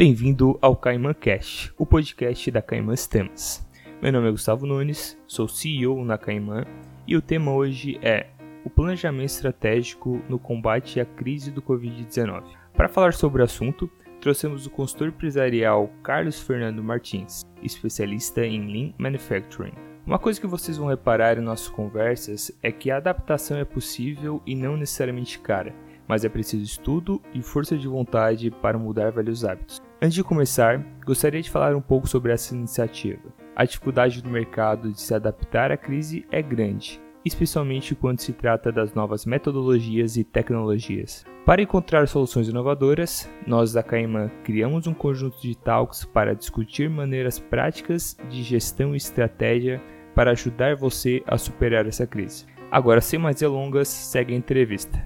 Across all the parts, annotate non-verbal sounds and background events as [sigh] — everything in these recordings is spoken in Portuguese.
Bem-vindo ao Caiman Cast, o podcast da Caiman Sistemas. Meu nome é Gustavo Nunes, sou CEO na Caiman e o tema hoje é o planejamento estratégico no combate à crise do Covid-19. Para falar sobre o assunto, trouxemos o consultor empresarial Carlos Fernando Martins, especialista em Lean Manufacturing. Uma coisa que vocês vão reparar em nossas conversas é que a adaptação é possível e não necessariamente cara, mas é preciso estudo e força de vontade para mudar velhos hábitos. Antes de começar, gostaria de falar um pouco sobre essa iniciativa. A dificuldade do mercado de se adaptar à crise é grande, especialmente quando se trata das novas metodologias e tecnologias. Para encontrar soluções inovadoras, nós da Caima criamos um conjunto de talks para discutir maneiras práticas de gestão e estratégia para ajudar você a superar essa crise. Agora, sem mais delongas, segue a entrevista.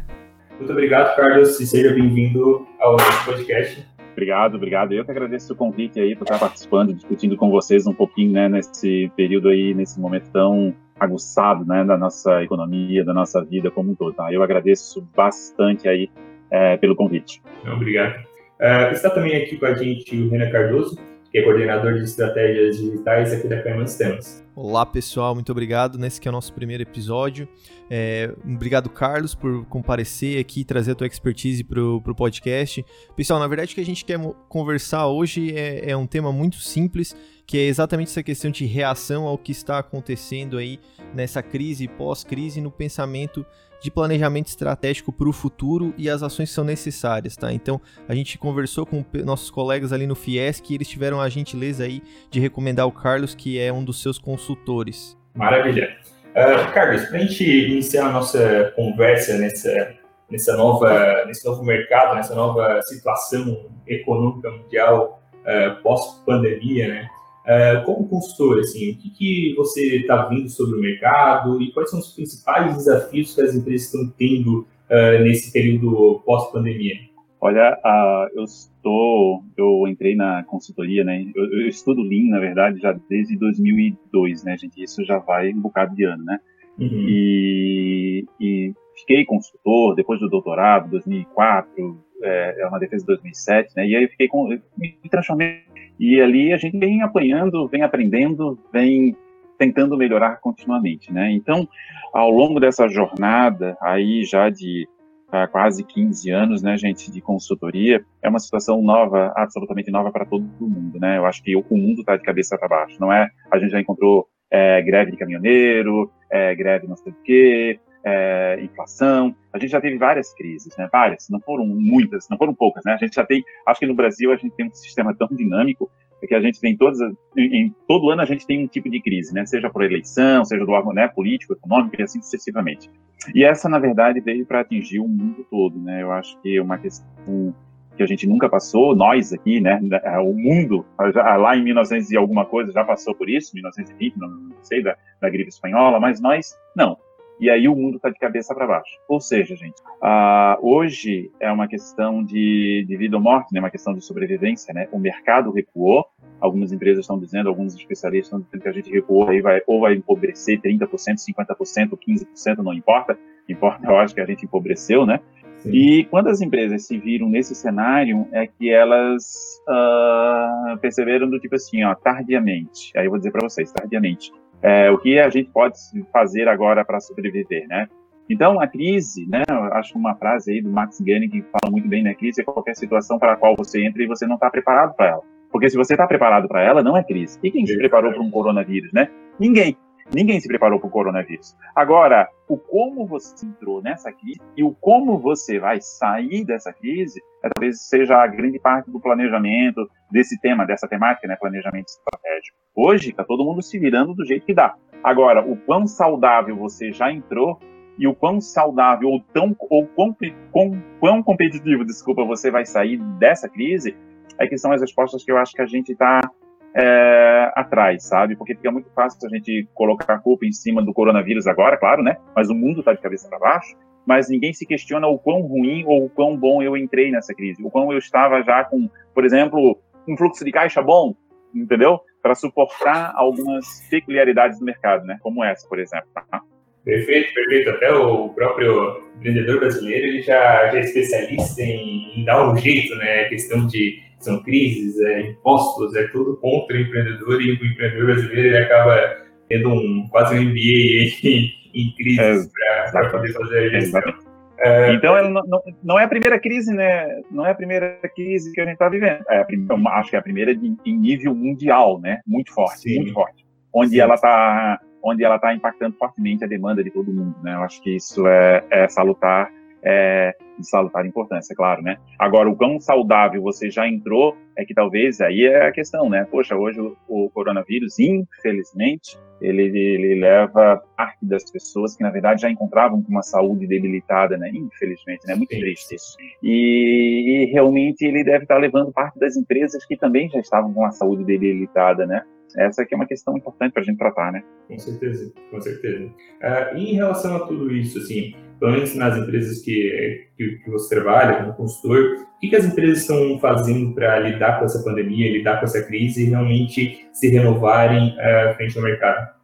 Muito obrigado, Carlos, e seja bem-vindo ao nosso podcast. Obrigado, obrigado. Eu que agradeço o convite aí por estar participando, discutindo com vocês um pouquinho, né, nesse período aí, nesse momento tão aguçado, né, da nossa economia, da nossa vida como um todo, tá? Eu agradeço bastante aí é, pelo convite. Obrigado. Uh, está também aqui com a gente o Renan Cardoso, que é coordenador de estratégias digitais aqui da Cayman Sistemas. Olá pessoal, muito obrigado. Nesse que é o nosso primeiro episódio. É, obrigado, Carlos, por comparecer aqui trazer a tua expertise para o podcast. Pessoal, na verdade, o que a gente quer conversar hoje é, é um tema muito simples, que é exatamente essa questão de reação ao que está acontecendo aí nessa crise, pós-crise, no pensamento de planejamento estratégico para o futuro e as ações são necessárias, tá? Então, a gente conversou com nossos colegas ali no Fiesc e eles tiveram a gentileza aí de recomendar o Carlos, que é um dos seus consultores. Maravilha. Uh, Carlos, para a gente iniciar a nossa conversa nessa, nessa nova, nesse novo mercado, nessa nova situação econômica mundial uh, pós-pandemia, né? Uh, como consultor, assim, o que, que você está vendo sobre o mercado e quais são os principais desafios que as empresas estão tendo uh, nesse período pós-pandemia? Olha, uh, eu estou, eu entrei na consultoria, né? Eu, eu, estudo Lean, na verdade, já desde 2002, né, gente? Isso já vai um bocado de ano, né? Uhum. E, e, fiquei consultor depois do doutorado, 2004, é, é uma defesa de 2007, né? E aí eu fiquei com, me transformei e ali a gente vem apanhando, vem aprendendo, vem tentando melhorar continuamente, né? Então, ao longo dessa jornada aí já de uh, quase 15 anos, né, gente, de consultoria, é uma situação nova, absolutamente nova para todo mundo, né? Eu acho que o mundo está de cabeça para baixo, não é? A gente já encontrou é, greve de caminhoneiro, é, greve não sei o quê, é, inflação. A gente já teve várias crises, né? Várias, não foram muitas, não foram poucas, né? A gente já tem, acho que no Brasil a gente tem um sistema tão dinâmico que a gente tem todas, em, todo ano a gente tem um tipo de crise, né? Seja por eleição, seja do órgão né, político, econômico e assim sucessivamente. E essa, na verdade, veio para atingir o mundo todo, né? Eu acho que é uma questão que a gente nunca passou, nós aqui, né, o mundo, lá em 1900 e alguma coisa já passou por isso, 1920, não sei, da, da gripe espanhola, mas nós, não e aí o mundo está de cabeça para baixo. Ou seja, gente, uh, hoje é uma questão de, de, vida ou morte, né? uma questão de sobrevivência. Né? O mercado recuou, algumas empresas estão dizendo, alguns especialistas estão dizendo que a gente recuou aí vai, ou vai empobrecer 30%, 50%, 15%, não importa. Importa, eu acho que a gente empobreceu, né? Sim. E quando as empresas se viram nesse cenário, é que elas uh, perceberam do tipo assim, ó, tardiamente. Aí eu vou dizer para vocês, tardiamente é, o que a gente pode fazer agora para sobreviver, né? Então, a crise, né, acho uma frase aí do Max Ganning que fala muito bem, né, crise é qualquer situação para a qual você entra e você não está preparado para ela. Porque se você está preparado para ela, não é crise. E quem se preparou para um coronavírus, né? Ninguém. Ninguém se preparou para o coronavírus. Agora, o como você entrou nessa crise e o como você vai sair dessa crise, é, talvez seja a grande parte do planejamento desse tema, dessa temática, né, planejamento estratégico. Hoje está todo mundo se virando do jeito que dá. Agora, o quão saudável você já entrou e o quão saudável ou tão ou quão, quão, competitivo, desculpa, você vai sair dessa crise, é que são as respostas que eu acho que a gente está é, atrás, sabe? Porque fica muito fácil a gente colocar a culpa em cima do coronavírus agora, claro, né? Mas o mundo está de cabeça para baixo. Mas ninguém se questiona o quão ruim ou o quão bom eu entrei nessa crise, o quão eu estava já com, por exemplo, um fluxo de caixa bom, entendeu? Para suportar algumas peculiaridades do mercado, né? Como essa, por exemplo. Tá? Perfeito, perfeito. Até o próprio empreendedor brasileiro ele já, já é especialista em, em dar um jeito, né? A questão de são crises, é, impostos, é tudo contra o empreendedor e o empreendedor brasileiro ele acaba tendo um quase um MBA [laughs] em, em crises é, para poder fazer a gestão. É, então, não, não, não, é a primeira crise, né? Não é a primeira crise que a gente está vivendo. É primeira, acho que é a primeira de, em nível mundial, né? Muito forte, Sim. muito forte. Onde Sim. ela está onde ela está impactando fortemente a demanda de todo mundo, né? Eu acho que isso é, é salutar, é de salutar importância, claro, né? Agora, o quão saudável você já entrou é que talvez aí é a questão, né? Poxa, hoje o, o coronavírus, infelizmente, ele, ele, leva parte das pessoas que, na verdade, já encontravam com uma saúde debilitada, né? Infelizmente, né? Muito Sim. triste isso. E, e realmente ele deve estar levando parte das empresas que também já estavam com a saúde debilitada, né? Essa aqui é uma questão importante para a gente tratar, né? Com certeza, com certeza. Uh, e em relação a tudo isso, assim, pelo menos nas empresas que, que, que você trabalha como consultor, o que, que as empresas estão fazendo para lidar com essa pandemia, lidar com essa crise e realmente se renovarem uh, frente ao mercado?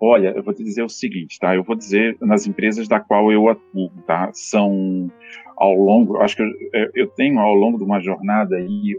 Olha, eu vou te dizer o seguinte, tá? Eu vou dizer nas empresas da qual eu atuo, tá? São ao longo, acho que eu, eu tenho ao longo de uma jornada aí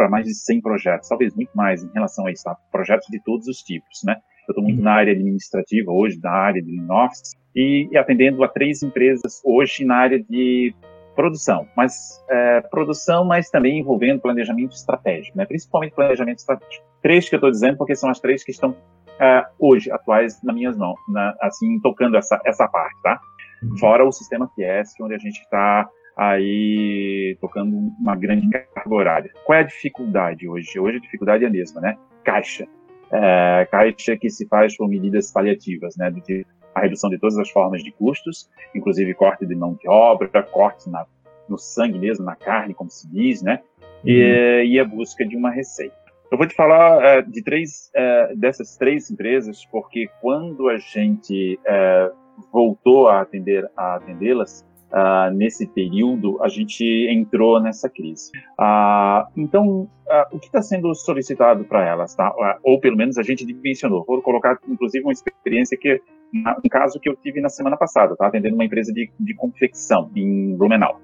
para mais de 100 projetos, talvez muito mais em relação a isso, tá? projetos de todos os tipos, né? Eu estou muito uhum. na área administrativa hoje, na área de Linoffice, e, e atendendo a três empresas hoje na área de produção, mas é, produção, mas também envolvendo planejamento estratégico, né? principalmente planejamento estratégico. Três que eu estou dizendo porque são as três que estão é, hoje atuais nas minhas mãos, na, assim tocando essa essa parte, tá? Uhum. Fora o sistema QS, onde a gente está aí tocando uma grande carga horária. Qual é a dificuldade hoje? Hoje a dificuldade é a mesma, né? Caixa. É, caixa que se faz com medidas paliativas, né? Do tipo a redução de todas as formas de custos, inclusive corte de mão de obra, cortes na, no sangue mesmo, na carne, como se diz, né? E, uhum. e a busca de uma receita. Eu vou te falar é, de três é, dessas três empresas, porque quando a gente é, voltou a atender a atendê-las, Uh, nesse período, a gente entrou nessa crise. Uh, então, uh, o que está sendo solicitado para elas, tá? ou pelo menos a gente dimensionou. Vou colocar, inclusive, uma experiência que, um caso que eu tive na semana passada, tá? Atendendo uma empresa de, de confecção em Blumenau,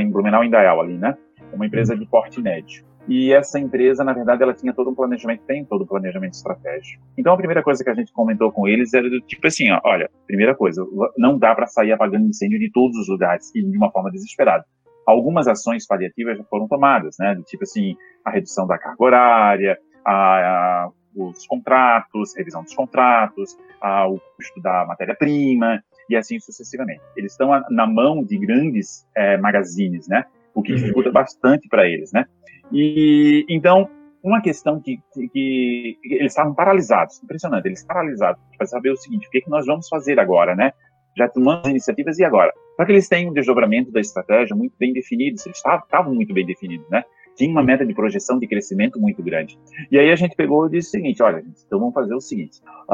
em Blumenau, em Dayal, ali, né? Uma empresa de porte médio. E essa empresa, na verdade, ela tinha todo um planejamento, tem todo um planejamento estratégico. Então, a primeira coisa que a gente comentou com eles era do tipo assim, ó, olha, primeira coisa, não dá para sair apagando incêndio de todos os lugares e de uma forma desesperada. Algumas ações paliativas já foram tomadas, né, do tipo assim, a redução da carga horária, a, a os contratos, revisão dos contratos, a, o custo da matéria-prima e assim sucessivamente. Eles estão na mão de grandes é, magazines, né? O que uhum. dificulta bastante para eles, né? E então, uma questão que, que, que, eles estavam paralisados, impressionante, eles paralisados para saber o seguinte: o que, é que nós vamos fazer agora, né? Já tomamos iniciativas e agora? Para que eles tenham um desdobramento da estratégia muito bem definido, eles estavam muito bem definidos, né? Tinha uma meta de projeção de crescimento muito grande. E aí a gente pegou e disse o seguinte: olha, então vamos fazer o seguinte: uh,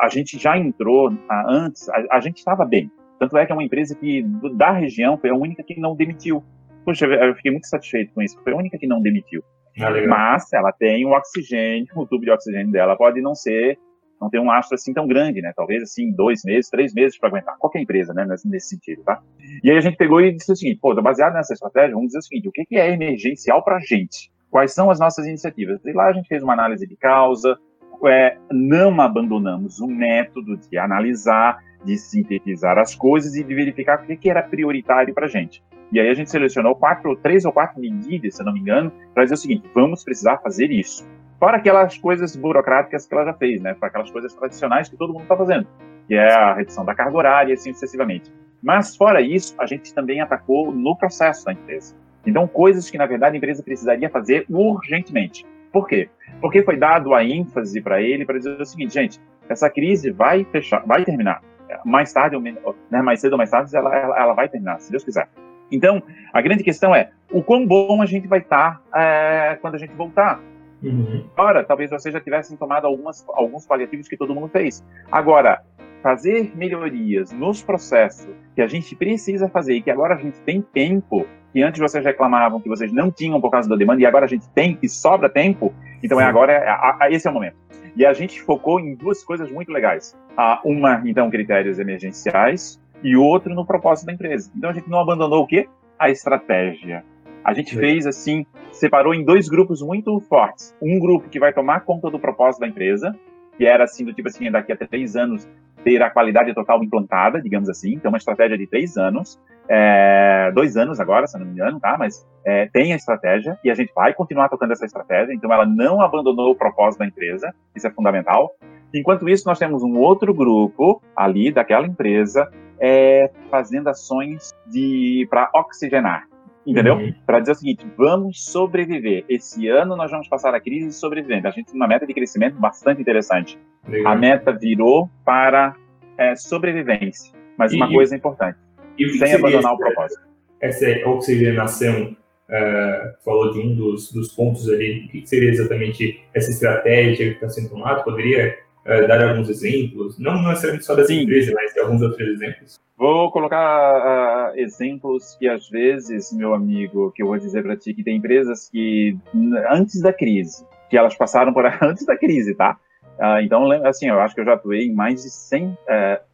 a gente já entrou antes, a, a gente estava bem. Tanto é que é uma empresa que da região foi a única que não demitiu. Puxa, eu fiquei muito satisfeito com isso. Foi a única que não demitiu. Ah, Mas ela tem o oxigênio, o tubo de oxigênio dela pode não ser, não ter um astro assim tão grande, né? Talvez assim, dois meses, três meses para aguentar. Qualquer empresa, né? Nesse, sentido, tá? E aí a gente pegou e disse o seguinte: pô, baseado nessa estratégia, vamos dizer o seguinte: o que, é emergencial para a gente? Quais são as nossas iniciativas? E lá a gente fez uma análise de causa, é, não abandonamos o método de analisar, de sintetizar as coisas e de verificar o que era prioritário para a gente. E aí a gente selecionou quatro, três ou quatro medidas, se não me engano, para dizer o seguinte: vamos precisar fazer isso. Fora aquelas coisas burocráticas que ela já fez, né? Para aquelas coisas tradicionais que todo mundo está fazendo, que é a redução da carga horária e assim sucessivamente. Mas fora isso, a gente também atacou no processo da empresa. Então, coisas que na verdade a empresa precisaria fazer urgentemente. Por quê? Porque foi dado a ênfase para ele para dizer o seguinte, gente, essa crise vai fechar, vai terminar. Mais tarde, né, mais cedo ou mais tarde, ela, ela, ela vai terminar, se Deus quiser. Então, a grande questão é o quão bom a gente vai estar tá, é, quando a gente voltar. Uhum. Ora, talvez vocês já tivessem tomado algumas, alguns paliativos que todo mundo fez. Agora, fazer melhorias nos processos que a gente precisa fazer e que agora a gente tem tempo, que antes vocês reclamavam que vocês não tinham por causa da demanda e agora a gente tem e sobra tempo, Então é agora, é, esse é o momento. E a gente focou em duas coisas muito legais. Uma, então, critérios emergenciais e outro no propósito da empresa. Então a gente não abandonou o quê? A estratégia. A gente fez assim, separou em dois grupos muito fortes. Um grupo que vai tomar conta do propósito da empresa, que era assim, do tipo assim, daqui a três anos ter a qualidade total implantada, digamos assim. Então, uma estratégia de três anos, é, dois anos agora, se não me engano, tá? Mas é, tem a estratégia e a gente vai continuar tocando essa estratégia. Então, ela não abandonou o propósito da empresa, isso é fundamental. Enquanto isso, nós temos um outro grupo ali daquela empresa é, fazendo ações de para oxigenar, entendeu? Uhum. Para dizer o seguinte, vamos sobreviver. Esse ano nós vamos passar a crise sobrevivendo. A gente tem uma meta de crescimento bastante interessante. Legal. A meta virou para é, sobrevivência, mas e, uma coisa importante, e sem abandonar o propósito. Essa oxigenação Uh, falou de um dos, dos pontos ali, o que seria exatamente essa estratégia que está sendo tomada? Poderia uh, dar alguns exemplos? Não necessariamente só das Sim. empresas, mas de alguns outros exemplos. Vou colocar uh, exemplos que às vezes, meu amigo, que eu vou dizer para ti, que tem empresas que antes da crise, que elas passaram por [laughs] antes da crise, tá? Uh, então, assim, eu acho que eu já atuei em mais de 100, uh,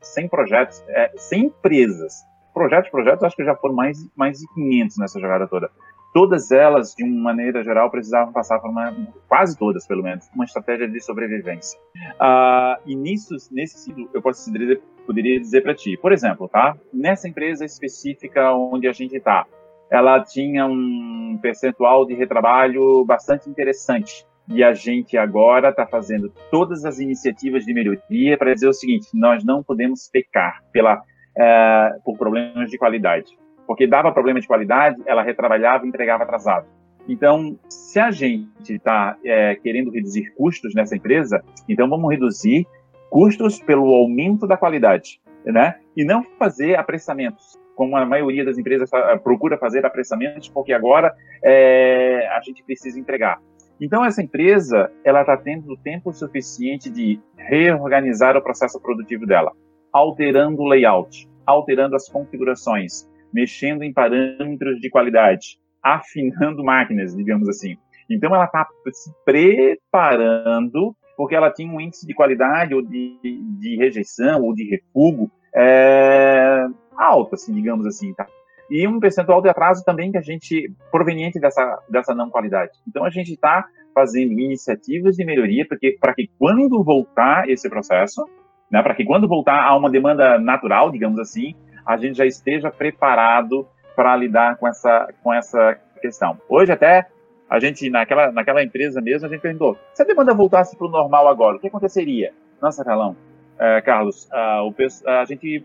100 projetos, uh, 100 empresas. Projetos, projetos, acho que já foram mais, mais de 500 nessa jogada toda todas elas, de uma maneira geral, precisavam passar por uma, quase todas, pelo menos, uma estratégia de sobrevivência. Uh, e nisso, nesse sentido, eu posso dizer, poderia dizer para ti, por exemplo, tá? Nessa empresa específica onde a gente está, ela tinha um percentual de retrabalho bastante interessante. E a gente agora está fazendo todas as iniciativas de melhoria para dizer o seguinte: nós não podemos pecar pela, uh, por problemas de qualidade porque dava problema de qualidade, ela retrabalhava e entregava atrasado. Então, se a gente está é, querendo reduzir custos nessa empresa, então vamos reduzir custos pelo aumento da qualidade, né? E não fazer apressamentos, como a maioria das empresas procura fazer apressamentos, porque agora é, a gente precisa entregar. Então, essa empresa, ela está tendo tempo suficiente de reorganizar o processo produtivo dela, alterando o layout, alterando as configurações, mexendo em parâmetros de qualidade, afinando máquinas, digamos assim. Então ela está se preparando porque ela tinha um índice de qualidade ou de, de rejeição ou de refugo é, alto, assim, digamos assim, tá? E um percentual de atraso também que a gente proveniente dessa dessa não qualidade. Então a gente está fazendo iniciativas de melhoria porque para que quando voltar esse processo, né, para que quando voltar a uma demanda natural, digamos assim, a gente já esteja preparado para lidar com essa, com essa questão. Hoje até a gente, naquela, naquela empresa mesmo, a gente perguntou, se a demanda voltasse para o normal agora, o que aconteceria? Nossa, Carlão, é, Carlos, a, o, a gente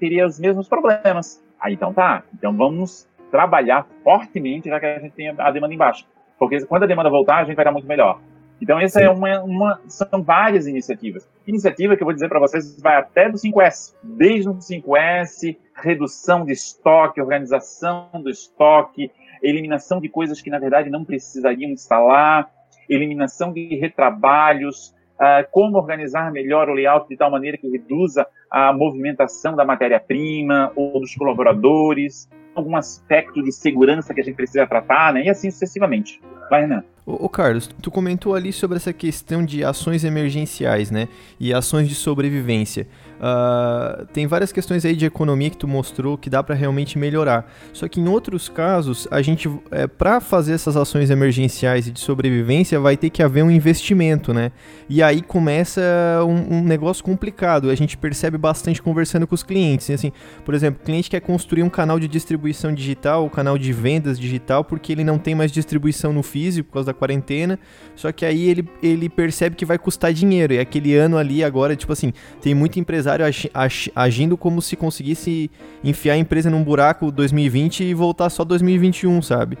teria os mesmos problemas. Ah, então tá, então vamos trabalhar fortemente já que a gente tem a demanda embaixo. Porque quando a demanda voltar, a gente vai estar muito melhor. Então, essa é uma, uma, são várias iniciativas. Iniciativa que eu vou dizer para vocês vai até do 5S, desde o 5S, redução de estoque, organização do estoque, eliminação de coisas que na verdade não precisariam instalar, eliminação de retrabalhos, uh, como organizar melhor o layout de tal maneira que reduza a movimentação da matéria-prima ou dos colaboradores, algum aspecto de segurança que a gente precisa tratar, né? E assim sucessivamente. Vai, Renan. Ô, Carlos, tu comentou ali sobre essa questão de ações emergenciais, né? E ações de sobrevivência. Uh, tem várias questões aí de economia que tu mostrou que dá para realmente melhorar. Só que em outros casos, a gente, é, para fazer essas ações emergenciais e de sobrevivência, vai ter que haver um investimento, né? E aí começa um, um negócio complicado. A gente percebe bastante conversando com os clientes. Assim, por exemplo, o cliente quer construir um canal de distribuição digital, um canal de vendas digital, porque ele não tem mais distribuição no físico por causa da quarentena. Só que aí ele, ele percebe que vai custar dinheiro. E aquele ano ali agora, tipo assim, tem muito empresário empresário agindo como se conseguisse enfiar a empresa num buraco 2020 e voltar só 2021, sabe?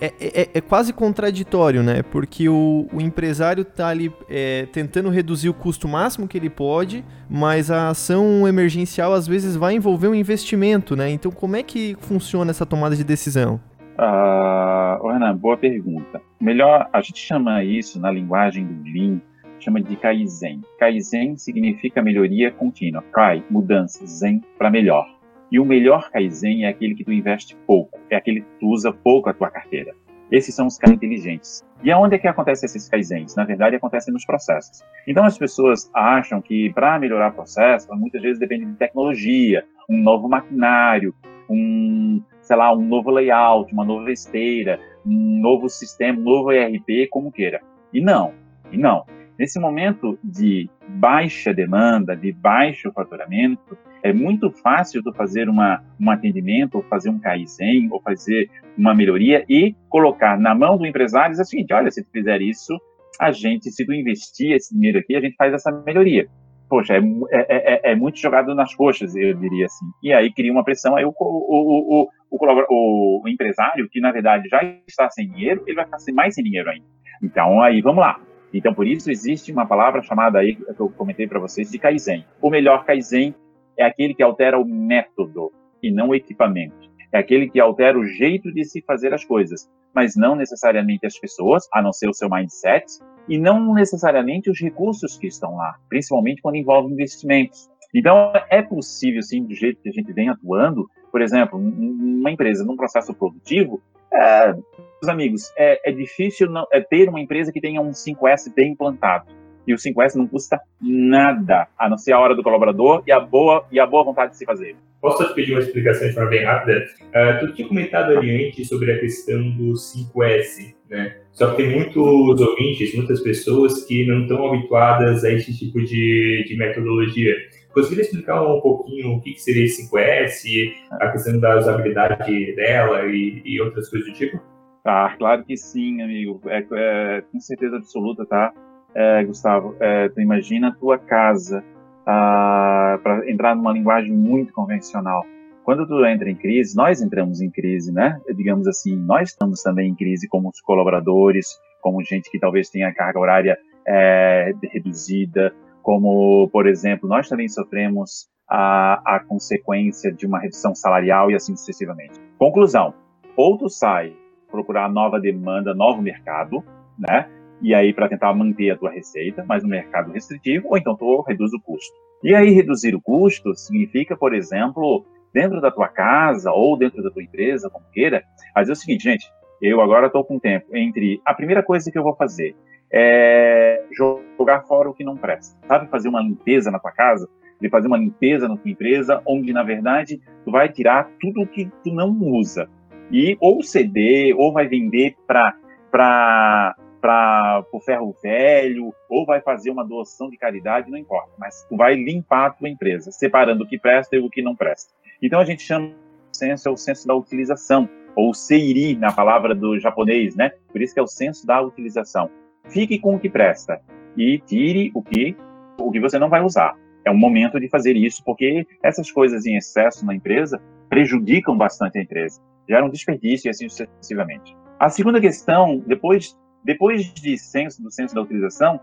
É, é, é quase contraditório, né? Porque o, o empresário tá ali é, tentando reduzir o custo máximo que ele pode, mas a ação emergencial às vezes vai envolver um investimento, né? Então como é que funciona essa tomada de decisão? Uh, Renan, boa pergunta. Melhor, a gente chama isso na linguagem do Lean chama de Kaizen. Kaizen significa melhoria contínua. Kai, mudança, Zen, para melhor. E o melhor Kaizen é aquele que tu investe pouco, é aquele que tu usa pouco a tua carteira. Esses são os caras inteligentes. E aonde é que acontecem esses kaizens? Na verdade, acontecem nos processos. Então, as pessoas acham que para melhorar processo, muitas vezes depende de tecnologia, um novo maquinário, um, sei lá, um novo layout, uma nova esteira, um novo sistema, um novo ERP, como queira. E não, e não. Nesse momento de baixa demanda, de baixo faturamento, é muito fácil tu fazer uma, um atendimento, ou fazer um Kaizen, ou fazer uma melhoria e colocar na mão do empresário é o seguinte, olha, se tu fizer isso, a gente, se tu investir esse dinheiro aqui, a gente faz essa melhoria. Poxa, é, é, é, é muito jogado nas coxas, eu diria assim. E aí cria uma pressão, aí o, o, o, o, empresário, que na verdade já está sem dinheiro, ele vai ficar mais sem dinheiro ainda. Então, aí, vamos lá. Então, por isso existe uma palavra chamada aí, que eu comentei para vocês, de Kaizen. O melhor Kaizen é aquele que altera o método e não o equipamento. É aquele que altera o jeito de se fazer as coisas, mas não necessariamente as pessoas, a não ser o seu mindset, e não necessariamente os recursos que estão lá, principalmente quando envolve investimentos. Então, é possível, sim, do jeito que a gente vem atuando, por exemplo, uma empresa num processo produtivo, é, meus amigos, é, é difícil não, é ter uma empresa que tenha um 5S bem implantado e o 5S não custa nada, a não ser a hora do colaborador e a boa, e a boa vontade de se fazer. Posso te pedir uma explicação de forma bem rápida? Uh, tu tinha comentado ali antes sobre a questão do 5S, né? Só que tem muitos ouvintes, muitas pessoas que não estão habituadas a esse tipo de, de metodologia. Conseguiria explicar um pouquinho o que, seria esse 5S, a questão da usabilidade dela e, e outras coisas do tipo? Tá, claro que sim, amigo. É, é, com certeza absoluta, tá? é, Gustavo, é, tu imagina a tua casa ah, para entrar numa linguagem muito convencional. Quando tu entra em crise, nós entramos em crise, né? Digamos assim, nós estamos também em crise como os colaboradores, como gente que talvez tenha carga horária é, reduzida, como, por exemplo, nós também sofremos a, a consequência de uma redução salarial e assim sucessivamente. Conclusão: ou tu sai procurar nova demanda, novo mercado, né? e aí para tentar manter a tua receita, mas no mercado restritivo, ou então tu reduz o custo. E aí reduzir o custo significa, por exemplo, dentro da tua casa ou dentro da tua empresa, como queira, fazer o seguinte, gente, eu agora estou com tempo entre a primeira coisa que eu vou fazer é jogar fora o que não presta. Sabe fazer uma limpeza na tua casa? De fazer uma limpeza na tua empresa, onde na verdade tu vai tirar tudo que tu não usa e ou ceder ou vai vender para para para o ferro velho, ou vai fazer uma doação de caridade, não importa, mas tu vai limpar a tua empresa, separando o que presta e o que não presta. Então a gente chama o senso é o senso da utilização, ou seiri na palavra do japonês, né? Por isso que é o senso da utilização. Fique com o que presta e tire o que o que você não vai usar. É um momento de fazer isso, porque essas coisas em excesso na empresa prejudicam bastante a empresa, geram desperdício e assim sucessivamente. A segunda questão, depois depois de senso, do senso da utilização,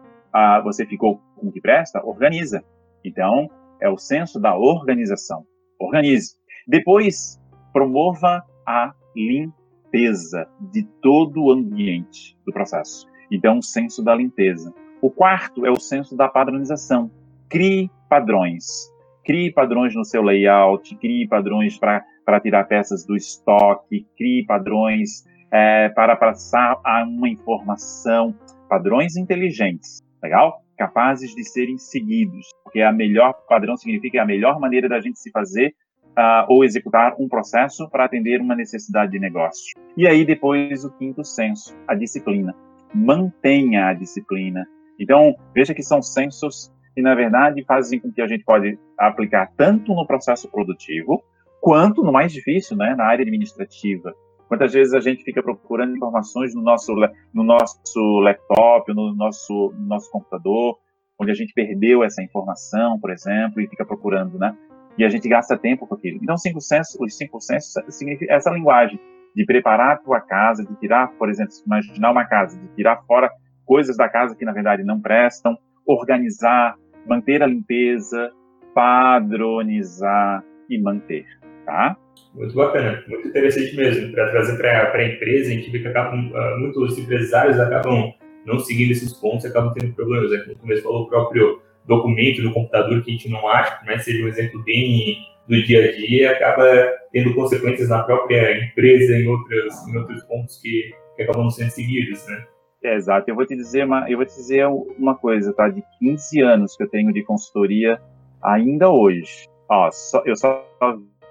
você ficou com o que presta, organiza. Então, é o senso da organização. Organize. Depois, promova a limpeza de todo o ambiente do processo. Então, o senso da limpeza. O quarto é o senso da padronização. Crie padrões. Crie padrões no seu layout, crie padrões para tirar peças do estoque, crie padrões é, para passar a uma informação, padrões inteligentes, legal? Capazes de serem seguidos, porque a melhor padrão significa a melhor maneira da gente se fazer uh, ou executar um processo para atender uma necessidade de negócio. E aí depois o quinto senso, a disciplina. Mantenha a disciplina. Então veja que são sensos que na verdade fazem com que a gente pode aplicar tanto no processo produtivo quanto no mais difícil, né, na área administrativa Quantas vezes a gente fica procurando informações no nosso, no nosso laptop, no nosso, no nosso computador, onde a gente perdeu essa informação, por exemplo, e fica procurando, né? E a gente gasta tempo com aquilo. Então, cinco sensos, os cinco sensos significa essa linguagem de preparar a tua casa, de tirar, por exemplo, imaginar uma casa, de tirar fora coisas da casa que na verdade não prestam, organizar, manter a limpeza, padronizar e manter, tá? Muito bacana, muito interessante mesmo, para trazer para a empresa, a gente vê que acabam, uh, muitos empresários acabam não seguindo esses pontos e acabam tendo problemas. Né? Como o começo falou, o próprio documento do computador que a gente não acha, mas seja um exemplo bem do dia a dia, acaba tendo consequências na própria empresa, em em outros pontos que, que acabam sendo seguidos, né? É, exato. Eu vou te dizer uma, eu vou te dizer uma coisa, tá? De 15 anos que eu tenho de consultoria ainda hoje. Ó, só, eu só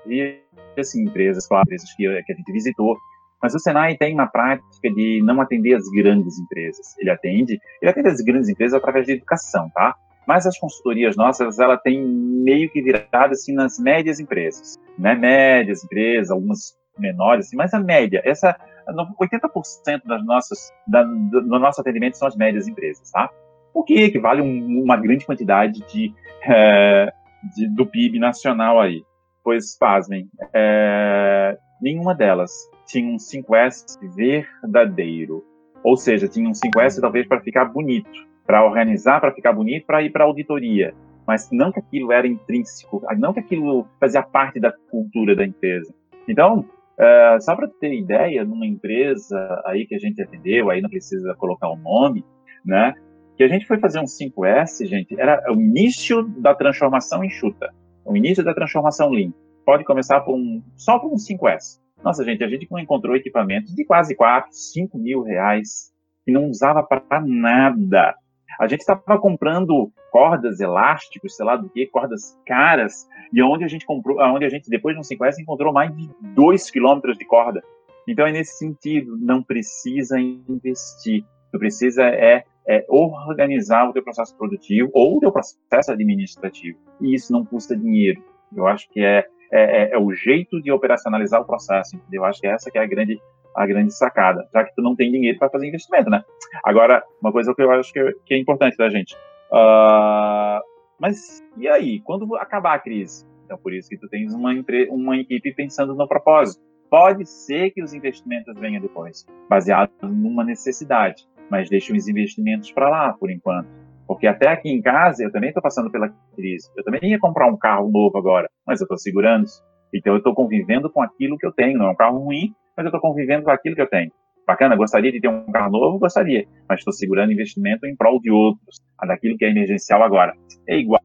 vi assim, empresas, claro, empresas que, que a gente visitou, mas o Senai tem uma prática de não atender as grandes empresas. Ele atende, ele atende as grandes empresas através de educação, tá? Mas as consultorias nossas, ela tem meio que virado assim nas médias empresas, né? Médias empresas, algumas menores, assim, mas a média, essa 80% das nossas da, do, nosso atendimento são as médias empresas, tá? O que equivale um, uma grande quantidade de, é, de, do PIB nacional aí. Pois, pasmem, é, nenhuma delas tinha um 5S verdadeiro. Ou seja, tinha um 5S talvez para ficar bonito, para organizar, para ficar bonito, para ir para auditoria. Mas não que aquilo era intrínseco, não que aquilo fazia parte da cultura da empresa. Então, uh, só para ter ideia, numa empresa aí que a gente atendeu, aí não precisa colocar o nome, né? Que a gente foi fazer um 5S, gente, era o início da transformação enxuta, o início da transformação Lean. Pode começar por um, só por um 5S. Nossa, gente, a gente encontrou equipamentos de quase 4, 5 mil reais que não usava para nada. A gente estava comprando cordas, elásticos, sei lá do que, cordas caras, e onde a gente comprou, onde a gente, depois de um 5S, encontrou mais de 2 quilômetros de corda. Então é nesse sentido, não precisa investir. Tu precisa é, é, organizar o teu processo produtivo ou o teu processo administrativo. E isso não custa dinheiro. Eu acho que é, é, é, o jeito de operacionalizar o processo, entendeu? Eu acho que essa que é a grande, a grande sacada, já que tu não tem dinheiro para fazer investimento, né? Agora, uma coisa que eu acho que, que é importante da gente. Uh, mas e aí, quando acabar a crise? Então, por isso que tu tens uma, uma equipe pensando no propósito. Pode ser que os investimentos venham depois, baseado numa necessidade, mas deixa os investimentos para lá, por enquanto. Porque até aqui em casa eu também estou passando pela crise. Eu também ia comprar um carro novo agora, mas eu estou segurando. Então eu estou convivendo com aquilo que eu tenho. Não é um carro ruim, mas eu estou convivendo com aquilo que eu tenho. Bacana, gostaria de ter um carro novo? Gostaria. Mas estou segurando investimento em prol de outros. A daquilo que é emergencial agora. É igual.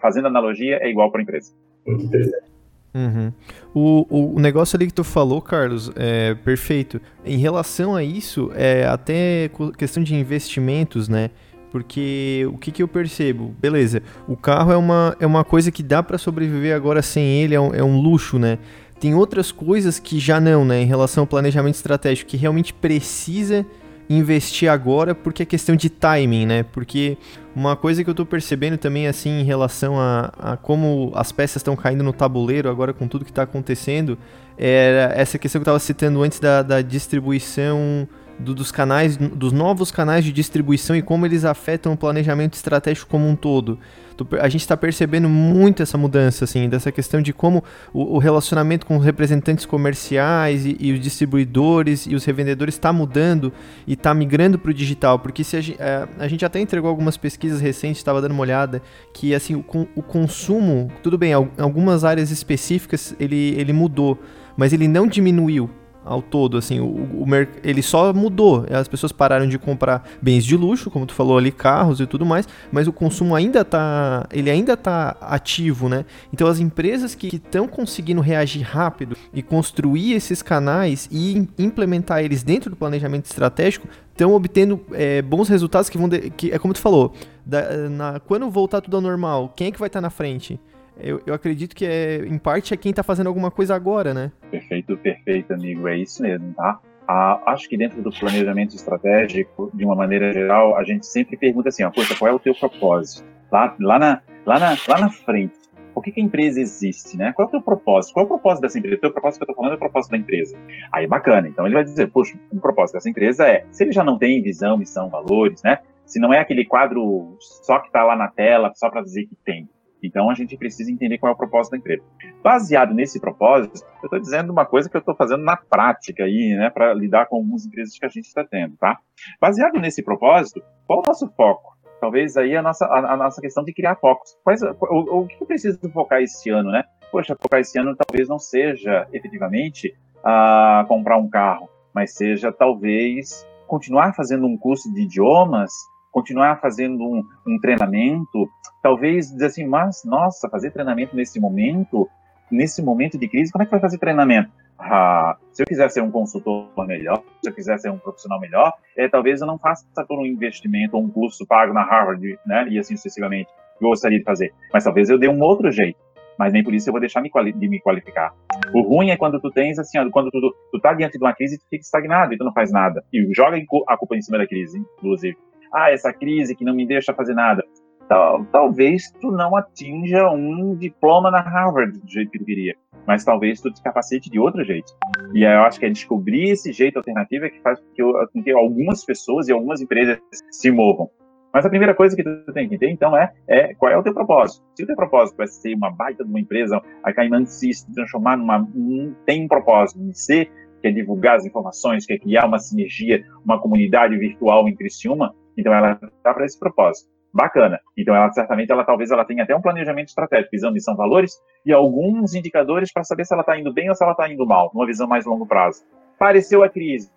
Fazendo analogia, é igual para a empresa. Muito interessante. Uhum. O, o negócio ali que tu falou, Carlos, é perfeito. Em relação a isso, é até questão de investimentos, né? Porque o que, que eu percebo? Beleza, o carro é uma, é uma coisa que dá para sobreviver agora sem ele, é um, é um luxo, né? Tem outras coisas que já não, né? Em relação ao planejamento estratégico, que realmente precisa investir agora porque é questão de timing, né? Porque uma coisa que eu tô percebendo também, assim, em relação a, a como as peças estão caindo no tabuleiro agora com tudo que está acontecendo, era essa questão que eu estava citando antes da, da distribuição do, dos canais, dos novos canais de distribuição e como eles afetam o planejamento estratégico como um todo. A gente está percebendo muito essa mudança, assim, dessa questão de como o, o relacionamento com os representantes comerciais e, e, os distribuidores e os revendedores está mudando e está migrando para o digital. Porque se a, gente, é, a gente até entregou algumas pesquisas recentes, estava dando uma olhada, que assim o, o consumo, tudo bem, em algumas áreas específicas ele, ele mudou, mas ele não diminuiu ao todo, assim, o, o ele só mudou. As pessoas pararam de comprar bens de luxo, como tu falou ali, carros e tudo mais, mas o consumo ainda tá, ele ainda tá ativo, né? Então as empresas que estão conseguindo reagir rápido e construir esses canais e implementar eles dentro do planejamento estratégico estão obtendo é, bons resultados que vão, de, que é como tu falou, da, na, quando voltar tudo ao normal, quem é que vai estar tá na frente? Eu, eu acredito que é, em parte é quem está fazendo alguma coisa agora, né? Perfeito, perfeito, amigo. É isso mesmo, tá? Ah, acho que dentro do planejamento estratégico, de uma maneira geral, a gente sempre pergunta assim, ó, poxa, qual é o teu propósito? Lá, lá, na, lá, na, lá na frente, por que, que, a empresa existe, né? Qual é o teu propósito? Qual é o propósito dessa empresa? O teu propósito que eu estou falando é o propósito da empresa. Aí, bacana. Então, ele vai dizer, poxa, o propósito dessa empresa é, se ele já não tem visão, missão, valores, né? Se não é aquele quadro só que está lá na tela, só para dizer que tem. Então a gente precisa entender qual é o propósito da empresa. Baseado nesse propósito, eu estou dizendo uma coisa que eu estou fazendo na prática aí, né, para lidar com algumas empresas que a gente está tendo, tá? Baseado nesse propósito, qual é o nosso foco? Talvez aí a nossa, a, a nossa questão de criar focos. Quais, o, o, que eu preciso focar esse ano, né? Poxa, focar esse ano talvez não seja efetivamente a comprar um carro, mas seja talvez continuar fazendo um curso de idiomas continuar fazendo um, um, treinamento, talvez dizer assim, mas nossa, fazer treinamento nesse momento, nesse momento de crise, como é que vai fazer treinamento? ah, se eu quiser ser um consultor melhor, se eu quiser ser um profissional melhor, é, talvez eu não faça por um investimento ou um curso pago na Harvard, né, e assim sucessivamente, eu gostaria de fazer. Mas talvez eu dê um outro jeito. Mas nem por isso eu vou deixar de me qualificar. O ruim é quando tu tens, assim, quando tu, tu tá diante de uma crise, tu fica estagnado e tu não faz nada. E joga a culpa em cima da crise, inclusive. Ah, essa crise que não me deixa fazer nada. Tal, talvez tu não atinja um diploma na Harvard do jeito que tu queria mas talvez tu te capacite de outro jeito. E eu acho que é descobrir esse jeito alternativo é que faz com que, algumas pessoas e algumas empresas se movam. Mas a primeira coisa que tu tem que ter, então, é, é qual é o teu propósito. Se o teu propósito vai ser uma baita de uma empresa, a Cayman se transformar numa... Um, tem um propósito de ser, que é divulgar as informações, que é criar uma sinergia, uma comunidade virtual em Criciúma, então ela está para esse propósito bacana. Então, ela certamente, ela talvez ela tenha até um planejamento estratégico, visão, missão, valores e alguns indicadores para saber se ela está indo bem ou se ela está indo mal, numa visão mais longo prazo. Pareceu a crise.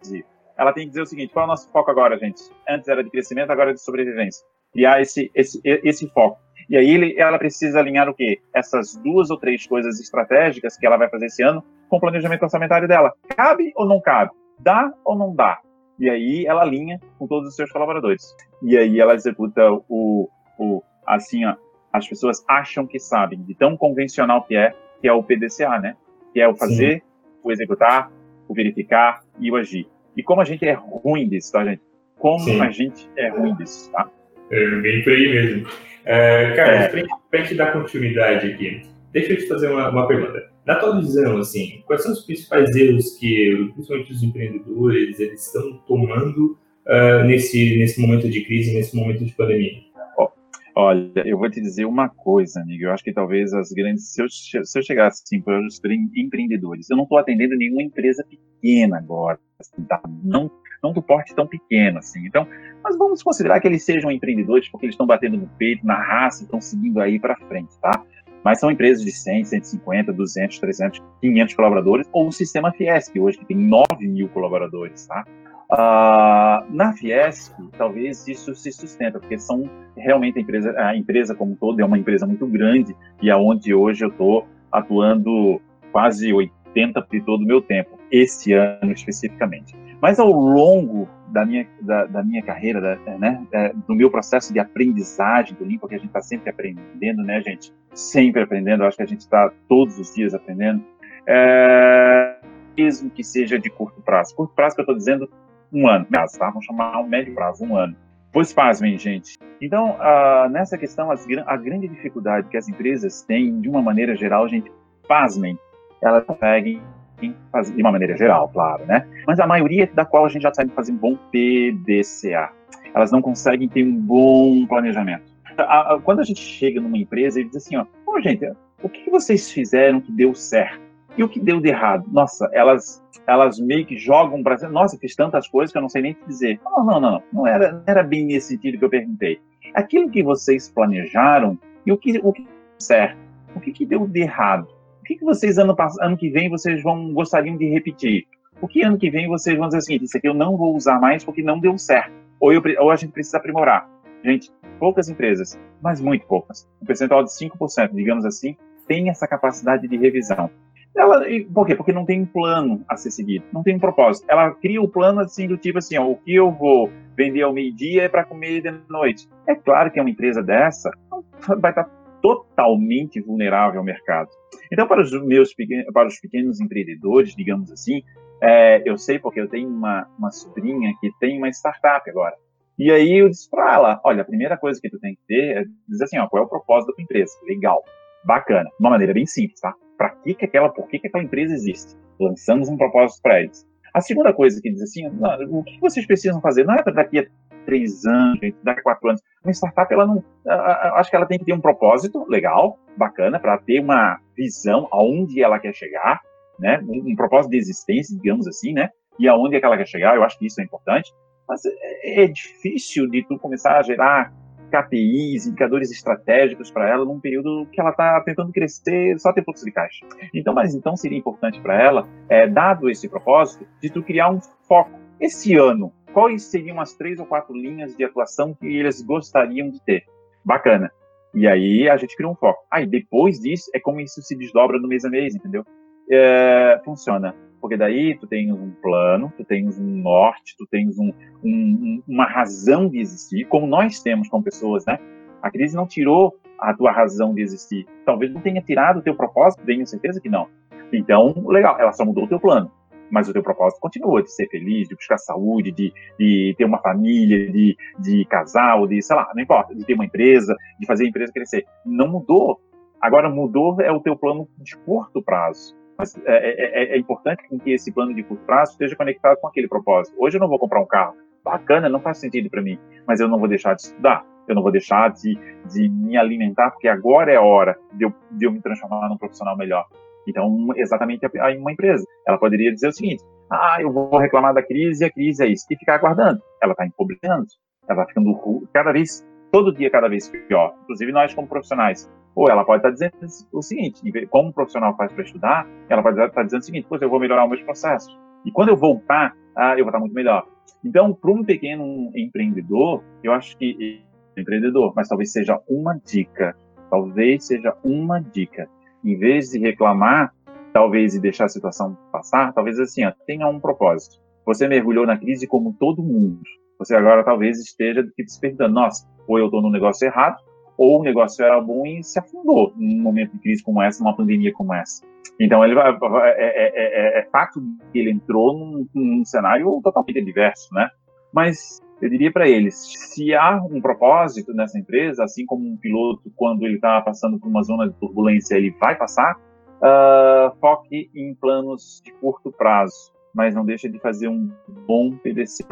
Ela tem que dizer o seguinte: qual é o nosso foco agora, gente? Antes era de crescimento, agora é de sobrevivência. Criar esse, esse, esse foco. E aí ele, ela precisa alinhar o quê? Essas duas ou três coisas estratégicas que ela vai fazer esse ano com o planejamento orçamentário dela. Cabe ou não cabe? Dá ou não dá? E aí ela alinha com todos os seus colaboradores. E aí ela executa o, o assim, ó, as pessoas acham que sabem, de tão convencional que é, que é o PDCA, né? Que é o fazer, Sim. o executar, o verificar e o agir. E como a gente é ruim disso, tá, gente? Como Sim. a gente é ruim disso, tá? É bem por aí mesmo. Uh, cara, é. pra gente dar continuidade aqui, deixa eu te fazer uma, uma pergunta. Na tua visão, assim, quais são os principais erros que, principalmente os empreendedores, eles estão tomando uh, nesse, nesse momento de crise, nesse momento de pandemia? Olha, eu vou te dizer uma coisa, amigo. Eu acho que talvez as grandes. Se eu, se eu chegasse assim, para os empreendedores, eu não estou atendendo nenhuma empresa pequena agora, assim, tá? não, não do porte tão pequeno assim. Então, mas vamos considerar que eles sejam empreendedores porque eles estão batendo no peito, na raça, estão seguindo aí para frente, tá? Mas são empresas de 100, 150, 200, 300, 500 colaboradores, ou o sistema Fiesc, hoje que tem 9 mil colaboradores, tá? Uh, na Fiesc, talvez isso se sustenta, porque são realmente a empresa, a empresa como um todo é uma empresa muito grande e aonde é hoje eu estou atuando quase 80% de todo o meu tempo, esse ano especificamente. Mas ao longo da minha, da, da minha carreira, da, né, do meu processo de aprendizagem do Lean, porque a gente está sempre aprendendo, né, gente? Sempre aprendendo, acho que a gente está todos os dias aprendendo. É, mesmo que seja de curto prazo. Curto prazo que eu estou dizendo um ano, tá? Vamos chamar um médio prazo, um ano. Pois pasmem, gente. Então, uh, nessa questão, as, a grande dificuldade que as empresas têm, de uma maneira geral, gente, pasmem, elas conseguem de uma maneira geral, claro, né? Mas a maioria da qual a gente já sabe fazer um bom PDCA. Elas não conseguem ter um bom planejamento. Quando a gente chega numa empresa e diz assim, ó, oh, gente, o que vocês fizeram que deu certo? E o que deu de errado? Nossa, elas elas meio que jogam para nossa, fiz tantas coisas que eu não sei nem te dizer. Não, não, não, não era, não era bem nesse sentido que eu perguntei. Aquilo que vocês planejaram e o que o que certo, o que, que deu de errado? O que, que vocês ano, ano que vem vocês vão gostariam de repetir? O que ano que vem vocês vão dizer o seguinte, isso aqui eu não vou usar mais porque não deu certo. Ou, eu, ou a gente precisa aprimorar. Gente, poucas empresas, mas muito poucas, um percentual de 5%, digamos assim, tem essa capacidade de revisão. Ela, por quê? Porque não tem um plano a ser seguido, não tem um propósito. Ela cria o um plano assim do tipo assim, ó, o que eu vou vender ao meio-dia é para comer de noite. É claro que uma empresa dessa vai estar totalmente vulnerável ao mercado. Então, para os meus para os pequenos empreendedores, digamos assim, é, eu sei porque eu tenho uma, uma sobrinha que tem uma startup agora. E aí eu disse para ela, olha, a primeira coisa que tu tem que ter é dizer assim, ó, qual é o propósito da tua empresa? Legal, bacana, de uma maneira bem simples, tá? Para que que aquela, por que que aquela empresa existe? Lançamos um propósito para eles. A segunda coisa que diz assim, o que vocês precisam fazer? Não é para daqui a três anos, daqui a quatro anos. Uma startup, ela não. Acho que ela tem que ter um propósito legal, bacana, para ter uma visão aonde ela quer chegar, né? Um, um, propósito de existência, digamos assim, né? E aonde é que ela quer chegar, eu acho que isso é importante. Mas é, é difícil de tu começar a gerar KPIs, indicadores estratégicos para ela num período que ela está tentando crescer só ter fluxo de caixa. Então, mas então seria importante para ela, é, dado esse propósito, de tu criar um foco. Esse ano, quais seriam as três ou quatro linhas de atuação que eles gostariam de ter? Bacana. E aí a gente cria um foco. Aí ah, depois disso é como isso se desdobra no mês a mês, entendeu? É, funciona. Porque daí tu tens um plano, tu tens um norte, tu tens um, um, uma razão de existir, como nós temos com pessoas, né? A crise não tirou a tua razão de existir. Talvez não tenha tirado o teu propósito, tenho certeza que não. Então, legal, ela só mudou o teu plano. Mas o teu propósito continua de ser feliz, de buscar saúde, de, de ter uma família, de, de casar, ou de, sei lá, não importa, de ter uma empresa, de fazer a empresa crescer. Não mudou. Agora, mudou é o teu plano de curto prazo. Mas é, é, é, é importante que esse plano de curto prazo esteja conectado com aquele propósito. Hoje eu não vou comprar um carro. Bacana, não faz sentido para mim. Mas eu não vou deixar de estudar eu não vou deixar de, de me alimentar, porque agora é a hora de eu, de eu me transformar num profissional melhor. Então, exatamente uma empresa. Ela poderia dizer o seguinte: ah, eu vou reclamar da crise, a crise é isso, e ficar aguardando. Ela está empobrecendo, ela está ficando cada vez, todo dia cada vez pior. Inclusive nós como profissionais. Ou ela pode estar tá dizendo o seguinte: como um profissional faz para estudar, ela pode estar tá dizendo o seguinte: pois eu vou melhorar os meus processos. E quando eu voltar, ah, eu vou estar muito melhor. Então, para um pequeno empreendedor, eu acho que empreendedor, mas talvez seja uma dica, talvez seja uma dica. Em vez de reclamar, talvez e deixar a situação passar, talvez assim, ó, tenha um propósito. Você mergulhou na crise como todo mundo. Você agora talvez esteja se nossa, ou eu estou no negócio errado, ou o negócio era bom e se afundou num momento de crise como essa, numa pandemia como essa. Então ele vai, é, é, é, é fato que ele entrou num, num cenário totalmente diverso, né? Mas eu diria para eles: se há um propósito nessa empresa, assim como um piloto, quando ele está passando por uma zona de turbulência, ele vai passar, uh, foque em planos de curto prazo, mas não deixe de fazer um bom PDC.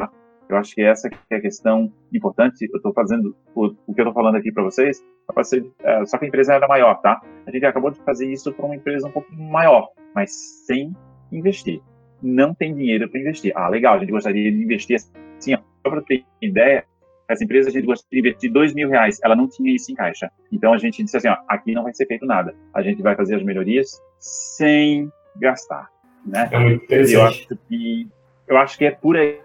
Eu acho que essa é a questão importante. Eu estou fazendo o, o, que eu estou falando aqui para vocês, ser, é, só que a empresa era maior, tá? A gente acabou de fazer isso para uma empresa um pouquinho maior, mas sem investir. Não tem dinheiro para investir. Ah, legal, a gente gostaria de investir assim, ó, só para ter ideia, essa empresa a gente gostaria de investir dois mil reais, ela não tinha isso em caixa. Então a gente disse assim, ó, aqui não vai ser feito nada. A gente vai fazer as melhorias sem gastar, né? É muito interessante. Eu acho que, eu acho que é por aí.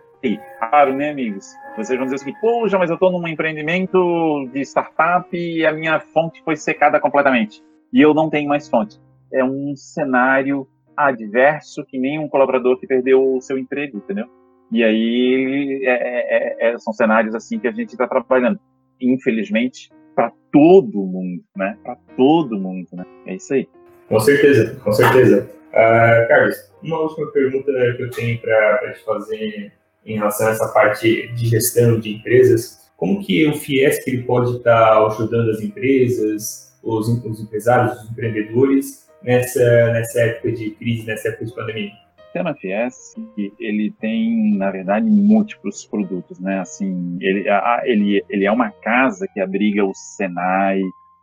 Claro, né, amigos? Vocês vão dizer assim, poxa, mas eu estou num empreendimento de startup e a minha fonte foi secada completamente. E eu não tenho mais fonte. É um cenário adverso que nem um colaborador que perdeu o seu emprego, entendeu? E aí é, é, é, são cenários assim que a gente está trabalhando, infelizmente, para todo mundo, né? Para todo mundo, né? É isso aí. Com certeza, com certeza. Uh, Carlos, uma última pergunta que eu tenho para te fazer em relação a essa parte de gestão de empresas. Como que o Fiesc ele pode estar ajudando as empresas, os, os empresários, os empreendedores nessa, nessa época de crise, nessa época de pandemia? sistema FS ele tem na verdade múltiplos produtos, né? Assim, ele, ele, ele é uma casa que abriga o Senai,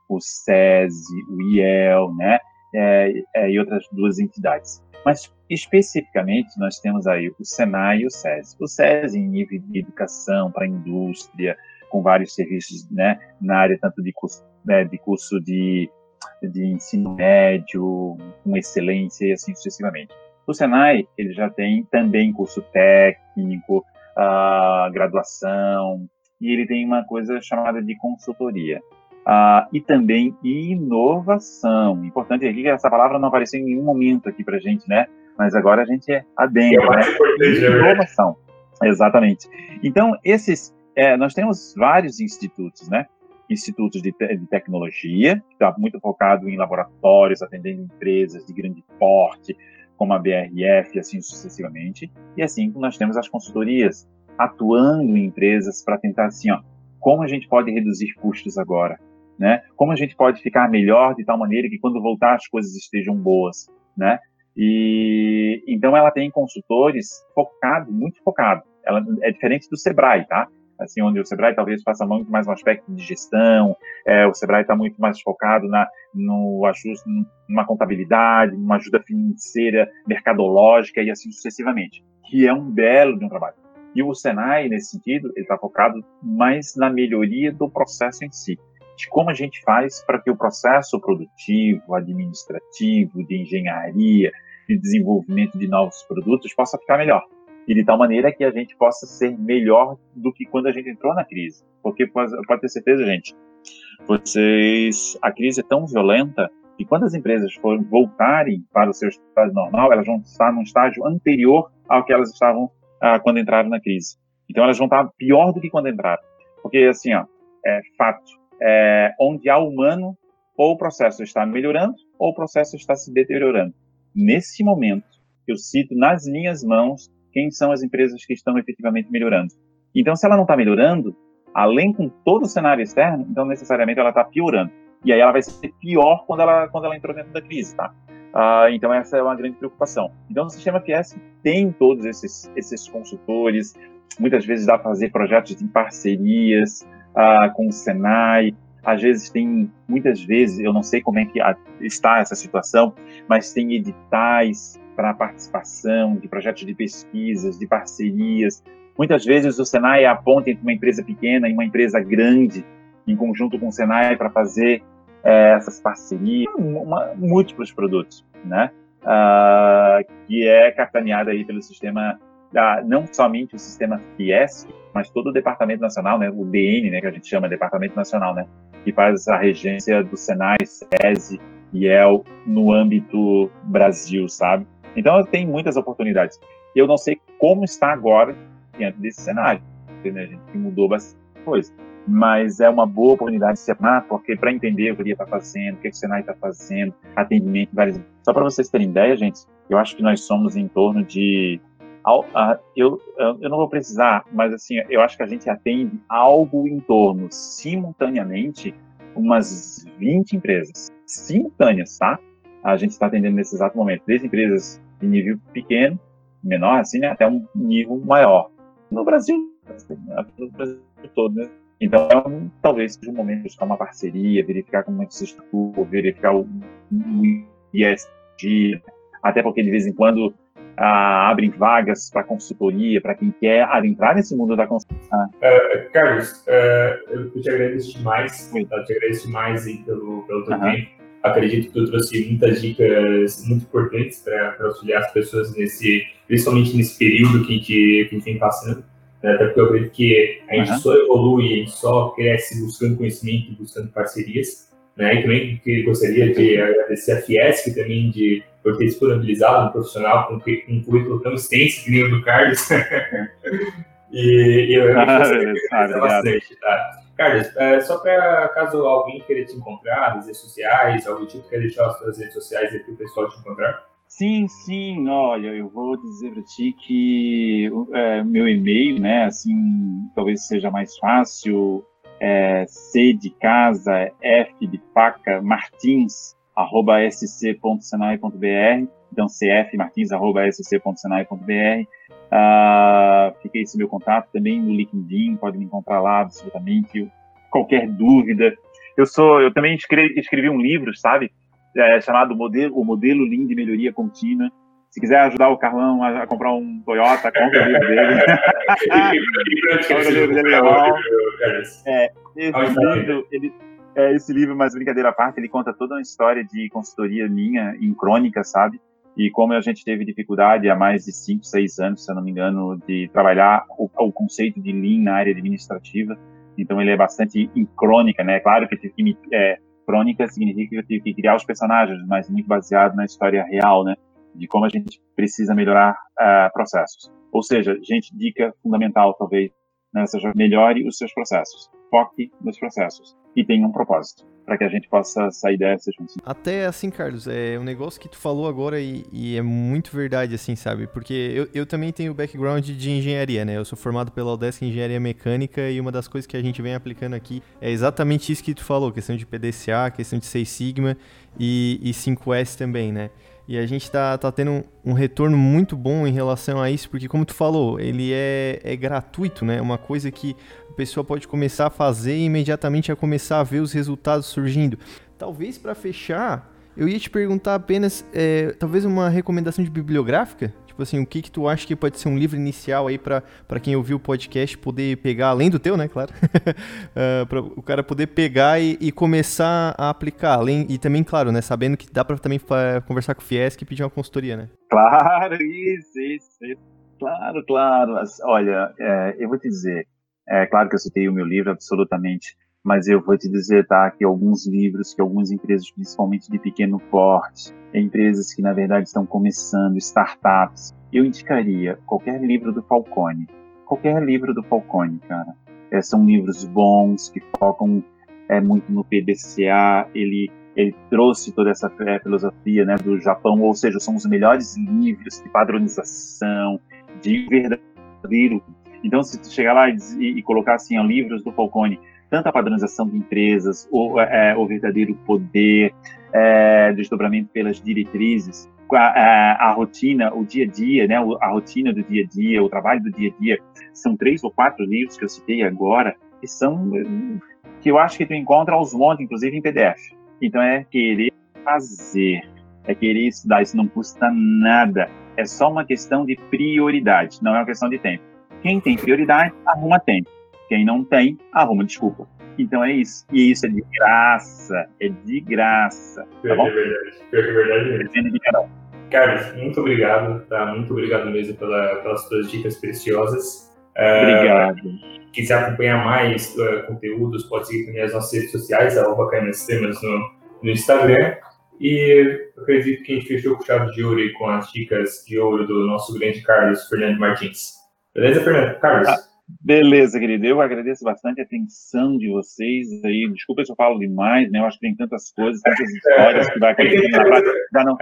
o SESI, o IEL, né? É, é, e outras duas entidades. Mas especificamente nós temos aí o Senai e o SESI. O SESI em nível de educação para a indústria, com vários serviços, né? Na área tanto de curso, né, de curso de de ensino médio, com excelência e assim sucessivamente. O Senai, ele já tem também curso técnico, uh, graduação, e ele tem uma coisa chamada de consultoria. Uh, e também inovação. Importante aqui que essa palavra não apareceu em nenhum momento aqui para gente, né? Mas agora a gente é adentro, é né? Inovação. Exatamente. Então, esses, é, nós temos vários institutos, né? Institutos de, te de tecnologia, que está muito focado em laboratórios, atendendo empresas de grande porte, como a BRF, assim sucessivamente. E assim nós temos as consultorias atuando em empresas para tentar assim, ó, como a gente pode reduzir custos agora, né? Como a gente pode ficar melhor de tal maneira que quando voltar as coisas estejam boas, né? E então ela tem consultores focado, muito focado. Ela é diferente do Sebrae, tá? assim, onde o Sebrae talvez faça muito mais um aspecto de gestão, é, o Sebrae está muito mais focado na, no ajuste, numa contabilidade, numa ajuda financeira, mercadológica e assim sucessivamente, que é um belo de um trabalho. E o Senai, nesse sentido, ele está focado mais na melhoria do processo em si, de como a gente faz para que o processo produtivo, administrativo, de engenharia, de desenvolvimento de novos produtos possa ficar melhor e de tal maneira que a gente possa ser melhor do que quando a gente entrou na crise. Porque pode, ter certeza, gente, vocês, a crise é tão violenta E quando as empresas forem voltarem para o seu estágio normal, elas vão estar num estágio anterior ao que elas estavam ah, quando entraram na crise. Então elas vão estar pior do que quando entraram. Porque, assim, ó, é fato, é, onde há humano, ou o processo está melhorando, ou o processo está se deteriorando. Nesse momento, eu cito nas minhas mãos quem são as empresas que estão efetivamente melhorando. Então, se ela não está melhorando, além com todo o cenário externo, então necessariamente ela está piorando. E aí ela vai ser pior quando ela, quando ela entrou dentro da crise, tá? Ah, então essa é uma grande preocupação. Então o sistema FS tem todos esses, esses consultores, muitas vezes dá para fazer projetos em parcerias ah, com o Senai, às vezes tem, muitas vezes, eu não sei como é que está essa situação, mas tem editais para participação de projetos de pesquisas, de parcerias. Muitas vezes o Senai aponta entre uma empresa pequena e uma empresa grande, em conjunto com o Senai, para fazer é, essas parcerias, uma, múltiplos produtos, né? Uh, que é capitaneada aí pelo sistema, uh, não somente o sistema Fiesc, mas todo o Departamento Nacional, né, o DN, né, que a gente chama Departamento Nacional, né, que faz a regência do Senai, SESI EL no âmbito Brasil, sabe? Então tem muitas oportunidades. Eu não sei como está agora diante desse cenário, né? a gente mudou bastante coisa mas é uma boa oportunidade de se armar, porque para entender o que ele está fazendo, o que o Senai está fazendo, atendimento, várias. Só para vocês terem ideia, gente, eu acho que nós somos em torno de. Eu, eu não vou precisar, mas assim, eu acho que a gente atende algo em torno, simultaneamente, umas 20 empresas. Simultâneas, tá? A gente está atendendo nesse exato momento, desde empresas de nível pequeno, menor, assim, né, até um nível maior. No Brasil, no Brasil todo, né? Então, talvez seja um momento de buscar uma parceria, verificar como é que se estrutura, verificar o, o ISG, até porque de vez em quando ah, abrem vagas para consultoria, para quem quer adentrar nesse mundo da consultoria. Uh, Carlos, uh, eu te agradeço demais, eu te agradeço demais aí pelo, pelo teu tempo. Acredito que tu trouxe muitas dicas muito importantes para auxiliar as pessoas nesse, principalmente nesse período que a gente, que a gente vem passando né? até porque eu acredito que a gente uhum. só evolui, a gente só cresce buscando conhecimento e buscando parcerias. Né? E também que gostaria de agradecer a Fiesc também de por ter disponibilizado um profissional com um currículo tão extenso que nem o do Carlos. [laughs] e, e, eu realmente ah, bastante. Tá? Carlos, é, só para caso alguém queira te encontrar nas redes sociais, algum tipo, quer deixar as suas redes sociais aí para o pessoal te encontrar? Sim, sim, olha, eu vou dizer para ti que é, meu e-mail, né, assim, talvez seja mais fácil, é C de casa, F de faca, martins, arroba sc.senai.br, então cfmartins, arroba sc.senai.br, uh, ah, fica esse meu contato também no LinkedIn, pode me encontrar lá absolutamente, qualquer dúvida. Eu sou, eu também escrevi, escrevi um livro, sabe, é, chamado modelo, o modelo Lean de melhoria contínua. Se quiser ajudar o Carlão a, a comprar um Toyota, compra o livro dele. [laughs] compra o livro dele é, esse livro, ele, é, esse livro, mas brincadeira à parte, ele conta toda uma história de consultoria minha em crônica, sabe? E como a gente teve dificuldade há mais de 5, 6 anos, se eu não me engano, de trabalhar o, o conceito de Lean na área administrativa. Então ele é bastante em crônica, né? Claro que tive que me, é, crônica significa que eu tive que criar os personagens, mas muito baseado na história real, né? De como a gente precisa melhorar uh, processos. Ou seja, gente, dica fundamental, talvez, né? seja, melhore os seus processos. Foque nos processos. E tenha um propósito para que a gente possa sair dessa juntos. Até assim, Carlos, é um negócio que tu falou agora e, e é muito verdade, assim, sabe? Porque eu, eu também tenho background de engenharia, né? Eu sou formado pela Udesc em Engenharia Mecânica e uma das coisas que a gente vem aplicando aqui é exatamente isso que tu falou, questão de PDCA, questão de 6 Sigma e, e 5S também, né? E a gente tá, tá tendo um, retorno muito bom em relação a isso, porque como tu falou, ele é, é gratuito, né? Uma coisa que a pessoa pode começar a fazer e imediatamente a começar a ver os resultados surgindo. Talvez para fechar, eu ia te perguntar apenas, é, talvez uma recomendação de bibliográfica? Tipo assim, o que que tu acha que pode ser um livro inicial aí para quem ouviu o podcast poder pegar, além do teu, né, claro, uh, [laughs] ah, para o cara poder pegar e, e, começar a aplicar, além e também, claro, né, sabendo que dá para também conversar com o Fiesc e pedir uma consultoria, né? Claro, isso, isso, isso. claro, claro. Olha, é, eu vou te dizer, é claro que eu citei o meu livro, absolutamente. Mas eu vou te dizer, tá, que alguns livros que algumas empresas, principalmente de pequeno porte, empresas que na verdade estão começando, startups, eu indicaria qualquer livro do Falcone. Qualquer livro do Falcone, cara. É, são livros bons que focam é, muito no PDCA. Ele ele trouxe toda essa é, filosofia né, do Japão, ou seja, são os melhores livros de padronização, de verdadeiro. Então, se tu chegar lá e, e colocar assim, ó, livros do Falcone, tanto a padronização de empresas, o, é, o verdadeiro poder, é, desdobramento pelas diretrizes, a, a, a, rotina, o dia a dia, né, a rotina do dia a dia, o trabalho do dia a dia, são três ou quatro livros que eu citei agora, que são que eu acho que tu encontra aos montes, inclusive em PDF. Então é querer fazer, é querer estudar, isso não custa nada. É só uma questão de prioridade, não é uma questão de tempo. Quem tem prioridade, arruma tempo. Quem não tem, arruma desculpa. Então é isso. E isso é de graça. É de graça. Tá bom? É verdade. É verdade. Carlos, muito obrigado, tá? Muito obrigado mesmo pela, pelas suas dicas preciosas. Obrigado. Uh, quiser acompanhar mais uh, conteúdos, pode seguir também as nossas redes sociais, arroba Temas no, no Instagram. E acredito que a gente fechou com chave de ouro e com as dicas de ouro do nosso grande Carlos Fernando Martins. Beleza, Fernando? Carlos? Ah, beleza, querido. Eu agradeço bastante a atenção de vocês aí. Desculpa se eu falo demais, né? Eu acho que tem tantas coisas, tantas histórias que vai [laughs] acontecer na prática. Já não,